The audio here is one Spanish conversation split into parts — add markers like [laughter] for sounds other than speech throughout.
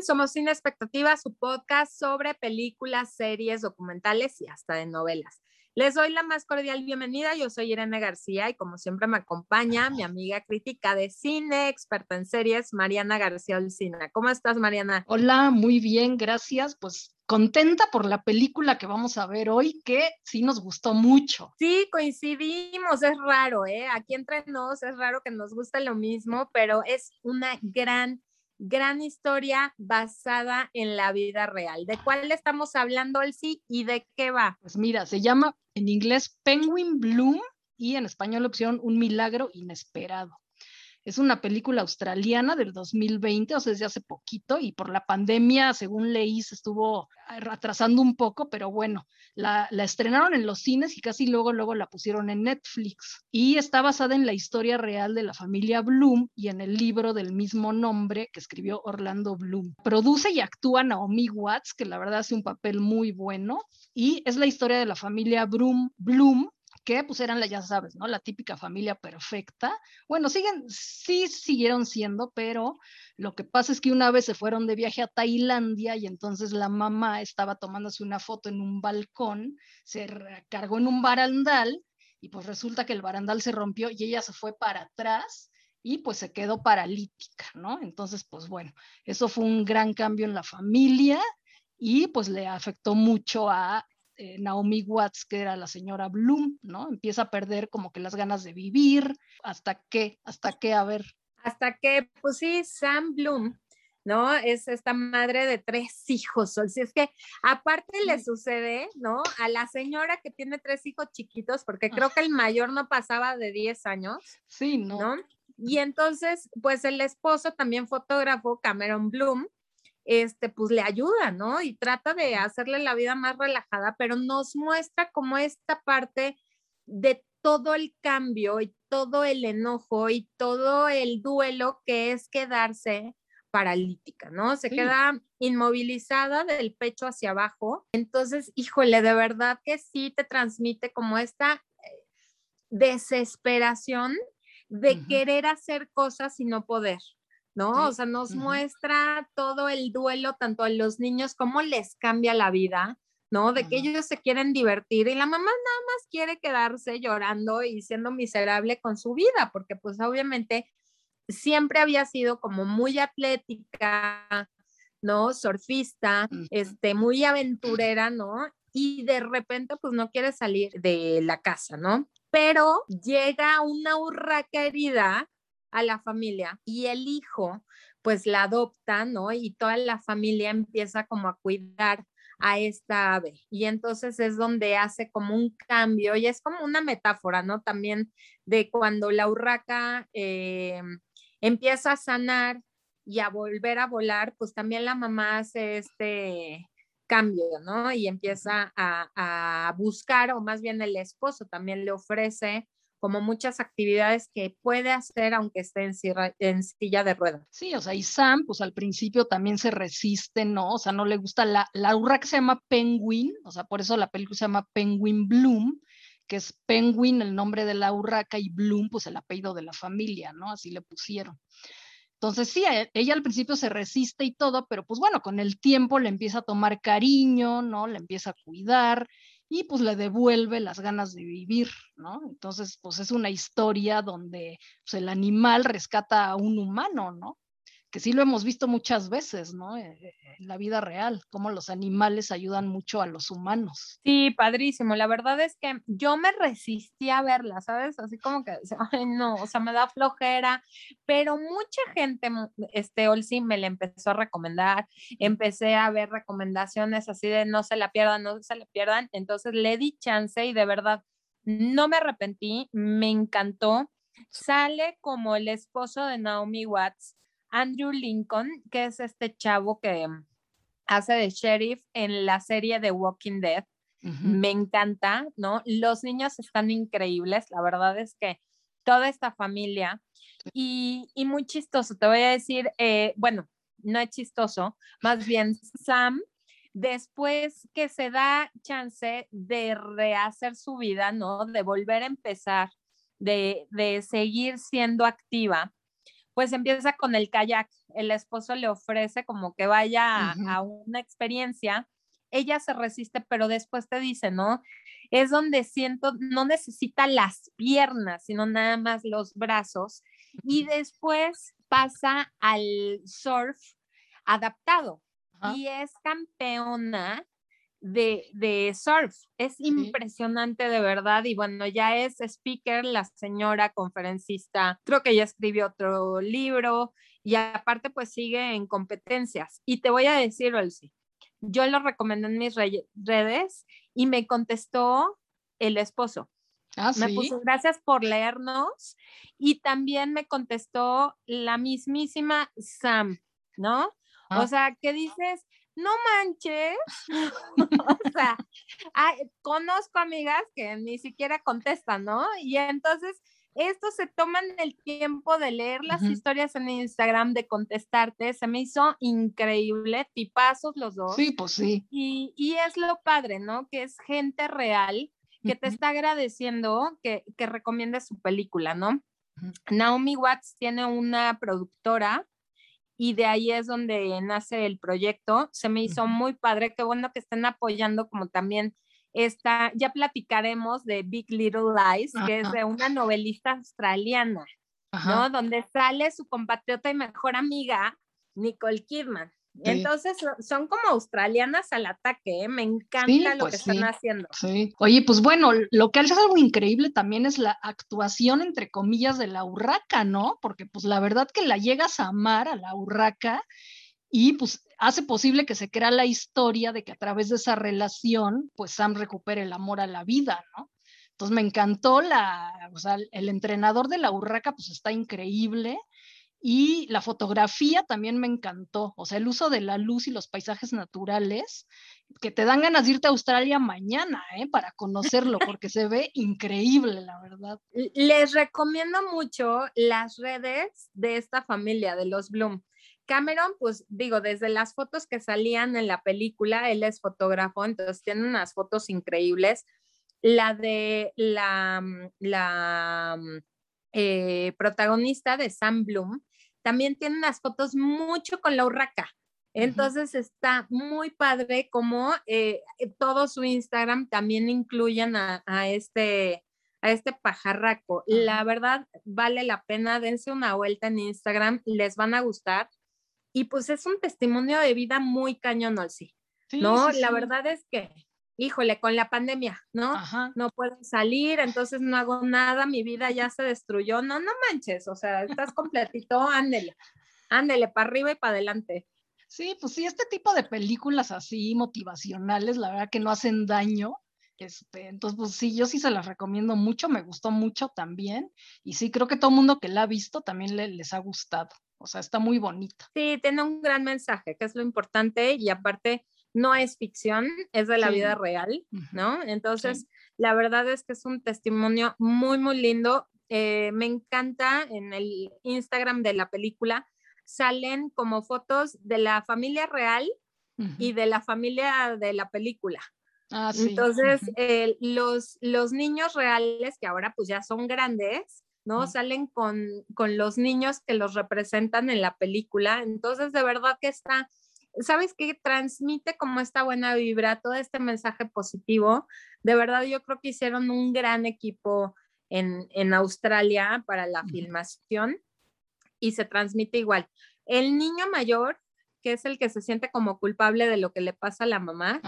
están? Somos Sin Expectativa, su podcast sobre películas, series, documentales y hasta de novelas. Les doy la más cordial bienvenida. Yo soy Irene García y como siempre me acompaña mi amiga crítica de cine, experta en series, Mariana García Olcina. ¿Cómo estás, Mariana? Hola, muy bien, gracias. Pues contenta por la película que vamos a ver hoy, que sí nos gustó mucho. Sí, coincidimos, es raro, ¿eh? Aquí entre nos es raro que nos guste lo mismo, pero es una gran gran historia basada en la vida real. ¿De cuál estamos hablando, Elsie, y de qué va? Pues mira, se llama en inglés Penguin Bloom y en español opción Un milagro inesperado. Es una película australiana del 2020, o sea, desde hace poquito, y por la pandemia, según leí, se estuvo atrasando un poco, pero bueno, la, estrenaron en los cines y casi luego, luego la pusieron en Netflix. Y está basada en la historia real de la familia Bloom y en el libro del mismo nombre que escribió Orlando Bloom. Produce y actúa Naomi Watts, que la verdad hace un papel muy bueno, y es la historia de la familia Bloom que pues eran, la, ya sabes, ¿no? La típica familia perfecta. Bueno, siguen, sí siguieron siendo, pero lo que pasa es que una vez se fueron de viaje a Tailandia y entonces la mamá estaba tomándose una foto en un balcón, se cargó en un barandal y pues resulta que el barandal se rompió y ella se fue para atrás y pues se quedó paralítica, ¿no? Entonces, pues bueno, eso fue un gran cambio en la familia y pues le afectó mucho a eh, Naomi Watts, que era la señora Bloom, ¿no? Empieza a perder como que las ganas de vivir, hasta qué, hasta qué, a ver. Hasta que, pues sí, Sam Bloom, ¿no? Es esta madre de tres hijos. O sea, es que aparte le sucede, ¿no? A la señora que tiene tres hijos chiquitos, porque creo que el mayor no pasaba de 10 años. Sí, ¿no? ¿no? Y entonces, pues el esposo también fotógrafo, Cameron Bloom, este, pues le ayuda, ¿no? Y trata de hacerle la vida más relajada, pero nos muestra como esta parte de todo el cambio y todo el enojo y todo el duelo que es quedarse paralítica, ¿no? Se queda inmovilizada del pecho hacia abajo. Entonces, híjole, de verdad que sí te transmite como esta eh, desesperación de querer hacer cosas y no poder, ¿no? O sea, nos muestra todo el duelo tanto a los niños, cómo les cambia la vida, ¿no? De que ellos se quieren divertir y la mamá nada más quiere quedarse llorando y siendo miserable con su vida, porque pues obviamente siempre había sido como muy atlética, ¿no? Surfista, este, muy aventurera, ¿no? Y de repente pues no quiere salir de la casa, ¿no? Pero llega una urraca herida a la familia y el hijo pues la adopta, ¿no? Y toda la familia empieza como a cuidar a esta ave. Y entonces es donde hace como un cambio y es como una metáfora, ¿no? También de cuando la urraca eh, empieza a sanar y a volver a volar, pues también la mamá hace este cambio, ¿no? Y empieza a, a buscar, o más bien el esposo también le ofrece como muchas actividades que puede hacer aunque esté en, silla de ruedas. Sí, o sea, y Sam, pues al principio también se resiste, ¿no? O sea, no le gusta la, la urra que se llama Penguin, o sea, por eso la película se llama Penguin Bloom, que es Penguin el nombre de la urraca y Bloom, pues el apellido de la familia, ¿no? Así le pusieron. Entonces sí, e, ella al principio se resiste y todo, pero pues bueno, con el tiempo le empieza a tomar cariño, ¿no? Le empieza a cuidar y pues le devuelve las ganas de vivir, ¿no? Entonces, pues es una historia donde pues, el animal rescata a un humano, ¿no? Que sí lo hemos visto muchas veces, ¿no? Eh, eh, en la vida real, cómo los animales ayudan mucho a los humanos. Sí, padrísimo. La verdad es que yo me resistí a verla, ¿sabes? Así como que, ay, no, o sea, me da flojera, pero mucha gente, este, Olsi, me la empezó a recomendar. Empecé a ver recomendaciones así de no se la pierdan, no se la pierdan. Entonces le di chance y de verdad no me arrepentí, me encantó. Sale como el esposo de Naomi Watts Andrew Lincoln, que es este chavo que hace de sheriff en la serie de Walking Dead. Me encanta, ¿no? Los niños están increíbles, la verdad es que toda esta familia y, muy chistoso, te voy a decir, eh, bueno, no es chistoso, más bien Sam, después que se da chance de rehacer su vida, ¿no? De volver a empezar, de, de seguir siendo activa, pues empieza con el kayak. El esposo le ofrece como que vaya a, una experiencia. Ella se resiste, pero después te dice, ¿no? Es donde siento, no necesita las piernas, sino nada más los brazos. Y después pasa al surf adaptado y es campeona de, surf. Es impresionante de verdad y bueno, ya es speaker, la señora conferencista, creo que ya escribió otro libro y aparte pues sigue en competencias. Y te voy a decir, Olsi, yo lo recomendé en mis redes y me contestó el esposo. Ah, me puso gracias por leernos y también me contestó la mismísima Sam, ¿no? O ah. sea, ¿qué dices? No manches. [laughs] o sea, conozco amigas que ni siquiera contestan, ¿no? Y entonces estos se toman el tiempo de leer las historias en Instagram, de contestarte. Se me hizo increíble, tipazos los dos. Sí, pues sí. Y, y es lo padre, ¿no? Que es gente real que te está agradeciendo que, que recomiendes su película, ¿no? Naomi Watts tiene una productora y de ahí es donde nace el proyecto. Se me hizo muy padre, qué bueno que estén apoyando como también esta, ya platicaremos de Big Little Lies, que es de una novelista australiana, ¿no? Donde sale su compatriota y mejor amiga, Nicole Kidman. Entonces son como australianas al ataque, ¿eh? me encanta lo pues que están haciendo. Oye, pues bueno, lo que hace algo increíble también es la actuación, entre comillas, de la urraca, ¿no? Porque pues la verdad que la llegas a amar a la urraca y pues hace posible que se crea la historia de que a través de esa relación, pues Sam recupere el amor a la vida, ¿no? Entonces me encantó la, o sea, el entrenador de la urraca pues está increíble y la fotografía también me encantó, o sea, el uso de la luz y los paisajes naturales, que te dan ganas de irte a Australia mañana, ¿eh? Para conocerlo, [laughs] porque se ve increíble, la verdad. Les recomiendo mucho las redes de esta familia, de los Bloom. Cameron, pues digo, desde las fotos que salían en la película, él es fotógrafo, entonces tiene unas fotos increíbles. La de la, la eh, protagonista de Sam Bloom, también tiene unas fotos mucho con la urraca. Entonces está muy padre como eh, todo su Instagram también incluyen a, este, a este pajarraco. La verdad, vale la pena, dense una vuelta en Instagram, les van a gustar. Y pues es un testimonio de vida muy cañón, sí. ¿no? la verdad es que híjole, con la pandemia, ¿no? No puedo salir, entonces no hago nada, mi vida ya se destruyó. No, no manches, o sea, estás [laughs] completito, ándele, ándele, para arriba y para adelante. Sí, pues sí, este tipo de películas así motivacionales, la verdad que no hacen daño. Este, entonces, pues sí, yo sí se las recomiendo mucho, me gustó mucho también. Y sí, creo que todo el mundo que la ha visto también les ha gustado. O sea, está muy bonita. Sí, tiene un gran mensaje, que es lo importante. Y aparte, no es ficción, es de la vida real, ¿no? Entonces, la verdad es que es un testimonio muy, muy lindo. Eh, me encanta en el Instagram de la película, salen como fotos de la familia real y de la familia de la película. Ah, Entonces, eh, los, los niños reales, que ahora pues ya son grandes, ¿no? Salen con, con los niños que los representan en la película. Entonces, de verdad que está ¿sabes qué? Transmite como esta buena vibra, todo este mensaje positivo. De verdad, yo creo que hicieron un gran equipo en, Australia para la filmación y se transmite igual. El niño mayor, que es el que se siente como culpable de lo que le pasa a la mamá,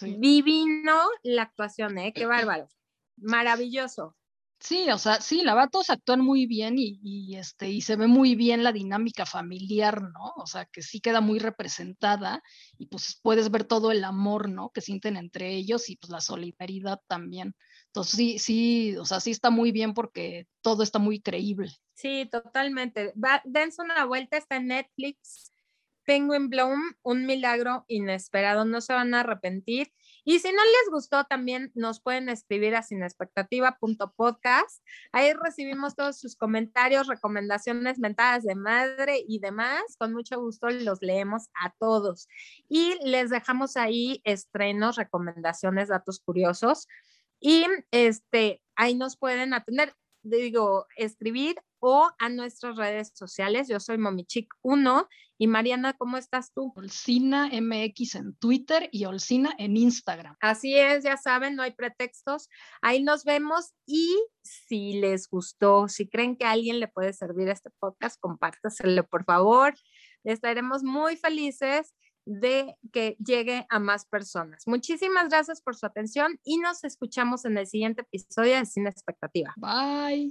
divino la actuación, ¿eh? Qué bárbaro. Maravilloso. Sí, o sea, sí, la verdad todos actúan muy bien y, este, y se ve muy bien la dinámica familiar, ¿no? O sea, que sí queda muy representada y pues puedes ver todo el amor, ¿no? Que sienten entre ellos y pues la solidaridad también. Entonces sí, sí, o sea, sí está muy bien porque todo está muy creíble. Sí, totalmente. Va, dense una vuelta, está en Netflix. Penguin Bloom, un milagro inesperado, no se van a arrepentir. Y si no les gustó, también nos pueden escribir a sinexpectativa.podcast. Ahí recibimos todos sus comentarios, recomendaciones, mentadas de madre y demás. Con mucho gusto los leemos a todos. Y les dejamos ahí estrenos, recomendaciones, datos curiosos. Y este, ahí nos pueden atender, digo, escribir o a nuestras redes sociales. Yo soy Momichic1 y Mariana, ¿cómo estás tú? Olcina MX en Twitter y Olcina en Instagram. Así es, ya saben, no hay pretextos. Ahí nos vemos y si les gustó, si creen que a alguien le puede servir este podcast, compártaselo por favor. Estaremos muy felices de que llegue a más personas. Muchísimas gracias por su atención y nos escuchamos en el siguiente episodio de Sin Expectativa. Bye.